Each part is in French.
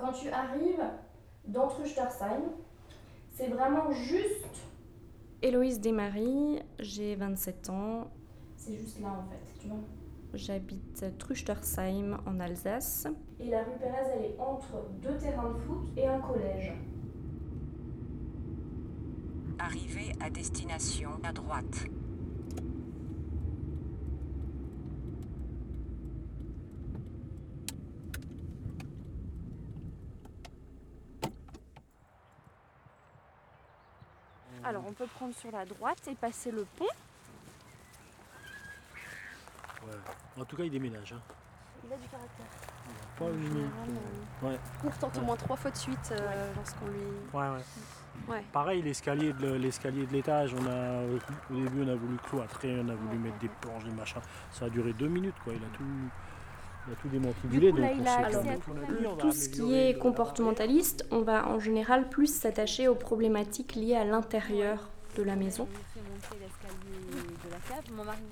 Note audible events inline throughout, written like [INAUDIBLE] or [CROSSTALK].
Quand tu arrives dans Truchtersheim, c'est vraiment juste. Héloïse Desmaries, j'ai 27 ans. C'est juste là en fait, tu vois. J'habite Truchtersheim en Alsace. Et la rue Pérez, elle est entre deux terrains de foot et un collège. Arrivée à destination à droite. Alors on peut prendre sur la droite et passer le pont. En tout cas, il déménage. Hein. Il a du caractère. Pas une minute. Ouais. Court tente au moins trois fois de suite euh, lorsqu'on lui. Ouais, ouais. Ouais. Pareil, l'escalier de l'escalier de l'étage, on a au début on a voulu cloîtrer, on a voulu mettre des planches, des machins. Ça a duré deux minutes quoi. Il a tout, il a tout donc il a tout. ce qui est comportementaliste, on va en général plus s'attacher aux problématiques liées à l'intérieur de la maison.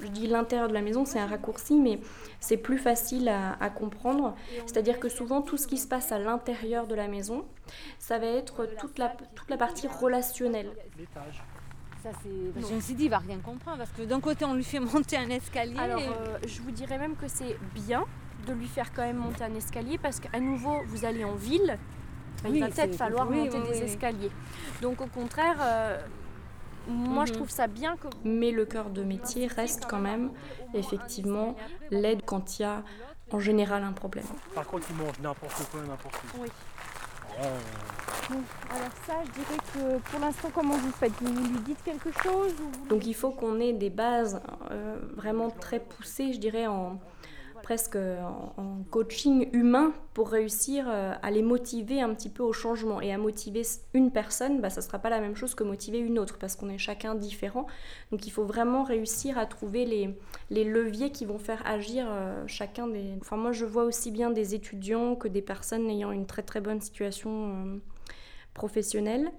Je dis l'intérieur de la maison, c'est un raccourci, mais c'est plus facile à, à comprendre. C'est-à-dire que souvent, tout ce qui se passe à l'intérieur de la maison, ça va être toute la, toute la partie relationnelle. Ça, c'est. Je me suis dit, il va rien comprendre parce que d'un côté, on lui fait monter un escalier. Alors, et- euh, je vous dirais même que c'est bien de lui faire quand même monter un escalier parce qu'à nouveau, vous allez en ville, Oui, il va peut-être falloir oui, monter oui, des oui. escaliers. Donc, au contraire, euh, moi je Mhm. trouve ça bien que. Mais le cœur de métier reste quand même, effectivement, l'aide quand il y a en général un problème. Par contre, il mange n'importe quoi, n'importe où. Oui. Alors, ça, je dirais que pour l'instant, comment vous faites? Vous lui dites quelque chose Donc, il faut qu'on ait des bases euh, vraiment très poussées, je dirais, en presque en, en coaching humain pour réussir euh, à les motiver un petit peu au changement. Et à motiver une personne, bah, ça ne sera pas la même chose que motiver une autre parce qu'on est chacun différent. Donc il faut vraiment réussir à trouver les, les leviers qui vont faire agir euh, chacun des... Enfin moi je vois aussi bien des étudiants que des personnes ayant une très très bonne situation professionnelle.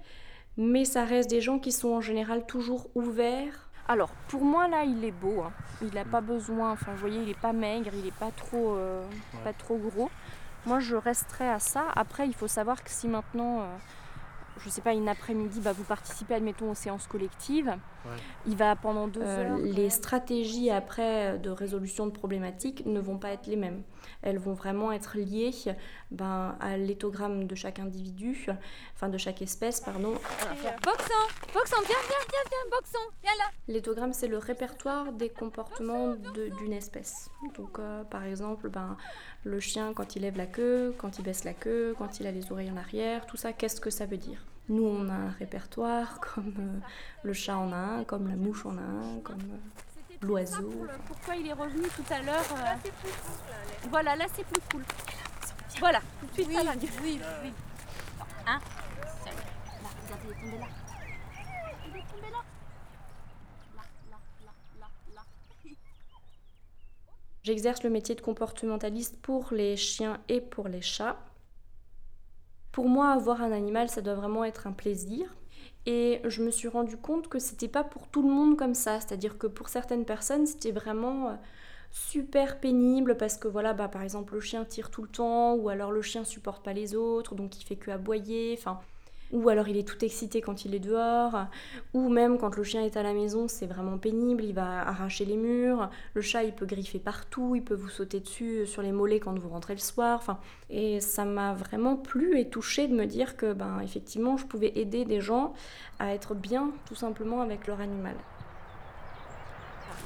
Mais ça reste des gens qui sont en général toujours ouverts. Alors, pour moi, là, il est beau. hein. Il n'a pas besoin, enfin, vous voyez, il n'est pas maigre, il n'est pas, trop, euh, Ouais. pas trop gros. Moi, je resterai à ça. Après, il faut savoir que si maintenant, euh, je ne sais pas, une après-midi, bah, vous participez, admettons, aux séances collectives, il va pendant deux heures. Les stratégies après de résolution de problématiques ne vont pas être les mêmes. Elles vont vraiment être liées ben, à l'éthogramme de chaque individu, enfin de chaque espèce, pardon. Boxon Boxon, viens, viens, viens, viens, Boxon, viens là L'éthogramme, c'est le répertoire des comportements de- d'une espèce. Donc, euh, par exemple, ben, le chien, quand il lève la queue, quand il baisse la queue, quand il a les oreilles en arrière, tout ça, qu'est-ce que ça veut dire? Nous, on a un répertoire, [LAUGHS] comme euh, le chat en a un, comme la mouche en a un, comme euh, l'oiseau. Pourquoi il est revenu tout à l'heure euh, Voilà, là, c'est plus cool. Voilà, tout de suite, Oui, ça va. oui, oui. Hein J'exerce le métier de comportementaliste pour les chiens et pour les chats. Pour moi, avoir un animal, ça doit vraiment être un plaisir. Et je me suis rendu compte que c'était pas pour tout le monde comme ça. C'est-à-dire que pour certaines personnes, c'était vraiment euh, super pénible parce que voilà, bah, par exemple, le chien tire tout le temps, ou alors le chien supporte pas les autres, donc il fait que aboyer. Ou alors il est tout excité quand il est dehors, ou même quand le chien est à la maison, c'est vraiment pénible, il va arracher les murs, le chat il peut griffer partout, il peut vous sauter dessus sur les mollets quand vous rentrez le soir, enfin, et ça m'a vraiment plu et touché de me dire que ben effectivement je pouvais aider des gens à être bien tout simplement avec leur animal.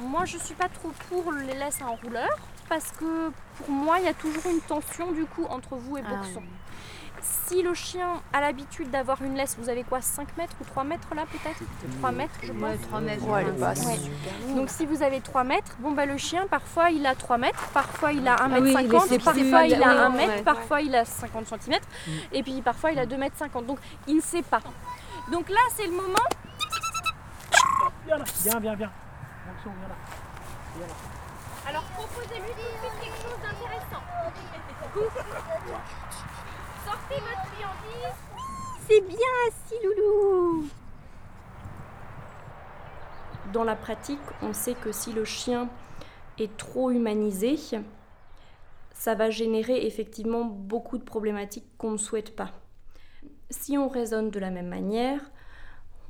Moi je suis pas trop pour les laisses à enrouleur parce que pour moi il y a toujours une tension du coup entre vous et Ah, boxon. Si le chien a l'habitude d'avoir une laisse, vous avez quoi 5 mètres ou 3 mètres là peut-être 3 mètres je pense. Ouais, 3 mètres. Ouais. Ouais. Donc si vous avez 3 mètres, bon bah le chien parfois il a 3 mètres, parfois il a 1 Ah mètre oui, 50, les- parfois il a 1 ouais, mètre, parfois il a 50 cm et puis parfois il a 2 mètres 50. Donc il ne sait pas. Donc là c'est le moment. Viens là, viens, viens, viens. Attention, viens là. Viens là. Alors proposez-lui tout de suite quelque chose d'intéressant. Sortez votre. C'est bien assis, loulou Dans la pratique, on sait que si le chien est trop humanisé, ça va générer effectivement beaucoup de problématiques qu'on ne souhaite pas. Si on raisonne de la même manière,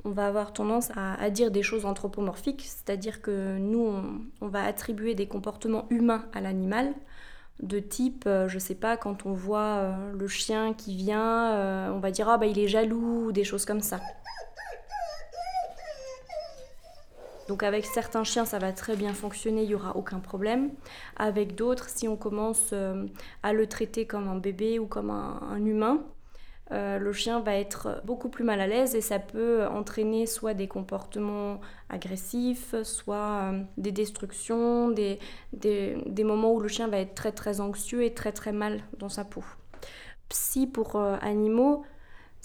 on va avoir tendance à, dire des choses anthropomorphiques, c'est-à-dire que nous, on, va attribuer des comportements humains à l'animal, de type, euh, je sais pas, quand on voit euh, le chien qui vient, euh, on va dire ah bah il est jaloux, ou des choses comme ça. Donc avec certains chiens, ça va très bien fonctionner, il n'y aura aucun problème. Avec d'autres, si on commence à le traiter comme un bébé ou comme un humain, euh, le chien va être beaucoup plus mal à l'aise et ça peut entraîner soit des comportements agressifs, soit euh, des destructions, des, moments où le chien va être très très anxieux et très très mal dans sa peau. Psy pour euh, animaux,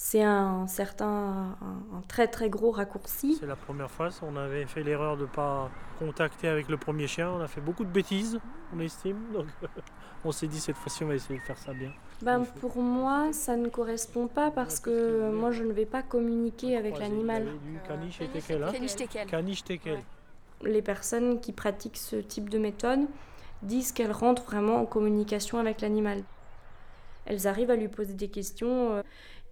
c'est un certain, un, très très gros raccourci. C'est la première fois, on avait fait l'erreur de ne pas contacter avec le premier chien, on a fait beaucoup de bêtises, on estime, donc [LAUGHS] on s'est dit cette fois-ci on va essayer de faire ça bien. Ben, pour moi, ça ne correspond pas parce que moi je ne vais pas communiquer avec l'animal. Caniche tekel. Les personnes qui pratiquent ce type de méthode disent qu'elles rentrent vraiment en communication avec l'animal. Elles arrivent à lui poser des questions euh,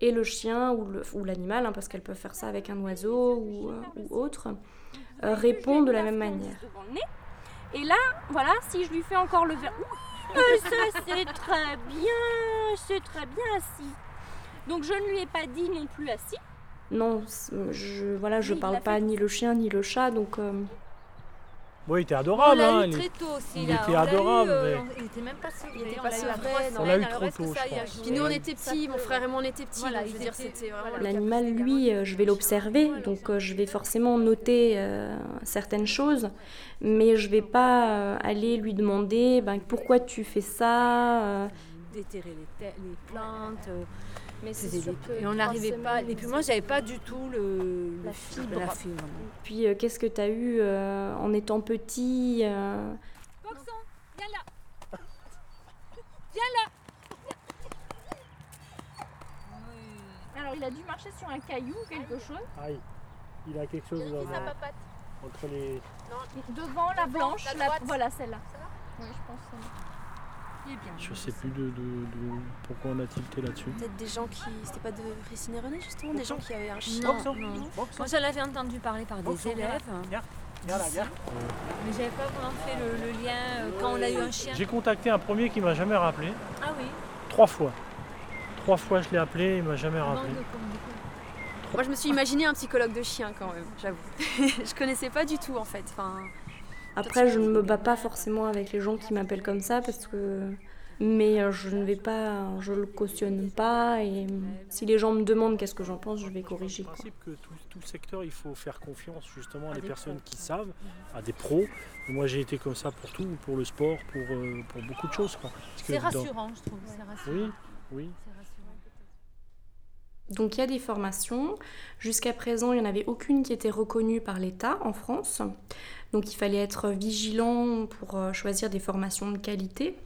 et le chien ou l'animal, hein, parce qu'elles peuvent faire ça avec un oiseau ou, euh, autre, euh, répond de la même manière. Et là, voilà, si je lui fais encore le verre, ça c'est très bien, c'est très bien assis. Donc je ne lui ai pas dit non plus assis. Non, je voilà, je parle pas ni le chien ni le chat, donc. Euh, oui, il était adorable. On l'a eu très tôt aussi. Il était adorable. Euh, il était même pas sevré. Il était pas sevré. On l'a eu trop tôt, Puis nous, on était petits. Mon frère et moi, on était petits. Voilà, je dire, c'était L'animal, lui, euh, je vais l'observer. Donc, euh, je vais forcément noter certaines choses. Mais je vais pas aller lui demander ben, pourquoi tu fais ça. Déterrer les, plantes. Mais et on n'arrivait pas. Et puis moi, j'avais pas du tout le, la, fibre. Puis euh, qu'est-ce que tu as eu euh, en étant petit euh... viens là. Viens là. Alors il a dû marcher sur un caillou ou quelque chose. Aïe, il a quelque chose dans la... entre les. Non. Devant la blanche, la... voilà celle-là. Oui, je pense. Je sais plus de, pourquoi on a tilté là-dessus. Peut-être des gens qui. C'était pas de Ricine René justement Des gens qui avaient un chien. Non, non. Moi je l'avais entendu parler par des élèves. Mais j'avais pas vraiment fait le, lien euh, quand on a eu un chien. J'ai contacté un premier qui m'a jamais rappelé. Ah oui Trois fois. Trois fois je l'ai appelé, il m'a jamais rappelé. Moi je me suis imaginé un psychologue de chien quand même, j'avoue. [LAUGHS] je connaissais pas du tout en fait. Enfin, après, je ne me bats pas forcément avec les gens qui m'appellent comme ça parce que. Mais euh, je ne vais pas, je le cautionne pas et si les gens me demandent qu'est-ce que j'en pense, je vais corriger. Le principe que tout, tout, le secteur, il faut faire confiance justement à, des, personnes qui savent, à des pros. moi, j'ai été comme ça pour tout, pour le sport, pour, euh, pour beaucoup de choses. C'est rassurant, je trouve. Rassurant. Oui, oui. Donc il y a des formations. Jusqu'à présent, il n'y en avait aucune qui était reconnue par l'État en France. Donc il fallait être vigilant pour euh, choisir des formations de qualité.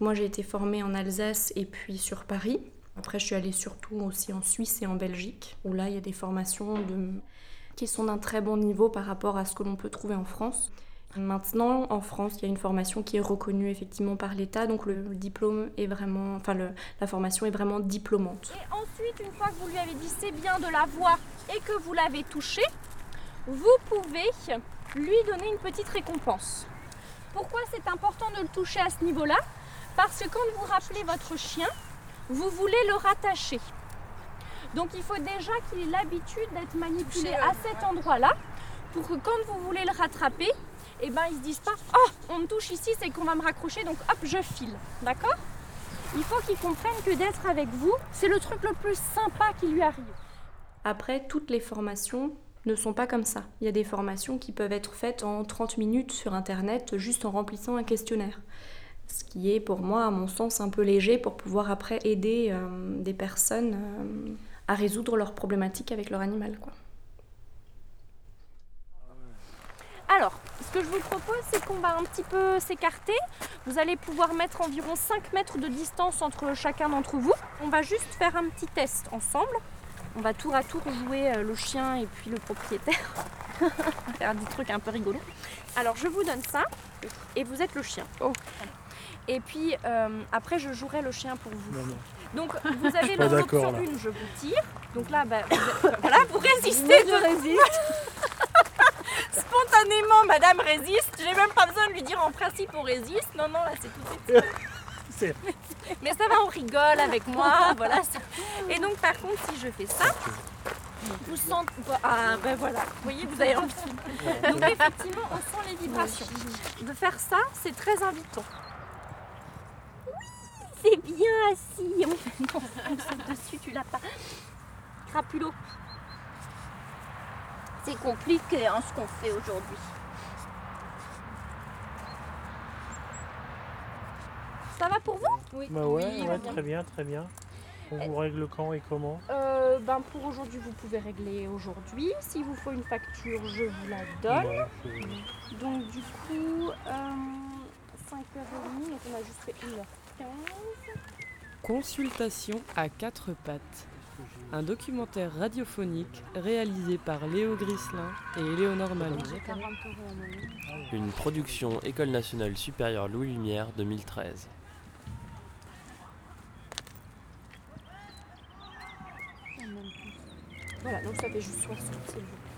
moi j'ai été formée en Alsace et puis sur Paris. Après je suis allée surtout aussi en Suisse et en Belgique, où là il y a des formations qui sont d'un très bon niveau par rapport à ce que l'on peut trouver en France. Maintenant, en France, il y a une formation qui est reconnue effectivement par l'État, donc le diplôme est vraiment, enfin la formation est vraiment diplômante. Et ensuite, une fois que vous lui avez dit c'est bien de la voir et que vous l'avez touché, vous pouvez lui donner une petite récompense. Pourquoi c'est important de le toucher à ce niveau-là? Parce que quand vous rappelez votre chien, vous voulez le rattacher. Donc il faut déjà qu'il ait l'habitude d'être manipulé à cet endroit-là pour que quand vous voulez le rattraper, eh ben, ils se disent pas Oh, on me touche ici, c'est qu'on va me raccrocher, donc hop, je file. D'accord? Il faut qu'ils comprennent que d'être avec vous, c'est le truc le plus sympa qui lui arrive. Après, toutes les formations ne sont pas comme ça. Il y a des formations qui peuvent être faites en 30 minutes sur Internet juste en remplissant un questionnaire. Ce qui est pour moi, à mon sens, un peu léger pour pouvoir après aider euh, des personnes euh, à résoudre leurs problématiques avec leur animal. Quoi. Alors, ce que je vous propose, c'est qu'on va un petit peu s'écarter. Vous allez pouvoir mettre environ 5 mètres de distance entre chacun d'entre vous. On va juste faire un petit test ensemble. On va tour à tour jouer euh, le chien et puis le propriétaire. [LAUGHS] faire des trucs un peu rigolos. Alors je vous donne ça et vous êtes le chien. Oh. Et puis euh, après, je jouerai le chien pour vous. Non, non. Donc [LAUGHS] vous avez l'option d'accord, là. 1, je vous tire. Donc là, bah, vous êtes- voilà, vous résistez. je résiste. Spontanément, madame résiste. J'ai même pas besoin de lui dire en principe on résiste. Non, non, là c'est tout de suite. [LAUGHS] Mais ça va, on rigole avec moi. voilà. ça. Et donc par contre, si je fais ça, vous sentez. Ah ben voilà, vous voyez, vous avez envie. Donc effectivement, on sent les vibrations. De faire ça, c'est très invitant. Oui, c'est bien assis. On, on, on saute dessus, tu l'as pas. Crapulot. C'est compliqué hein, ce qu'on fait aujourd'hui. Ça va pour vous? Oui. Bah ouais, ouais, très bien, très bien. On vous règle quand et comment? Euh, ben pour aujourd'hui, vous pouvez régler aujourd'hui. S'il vous faut une facture, je vous la donne. Ouais, Donc du coup, euh, 5h30, donc on a juste fait 1h15. Consultation à quatre pattes. Un documentaire radiophonique réalisé par Léo Grislin et Éléonore Malon. Une production École nationale supérieure Louis Lumière 2013. Voilà, donc ça fait juste 60 s'il vous plaît.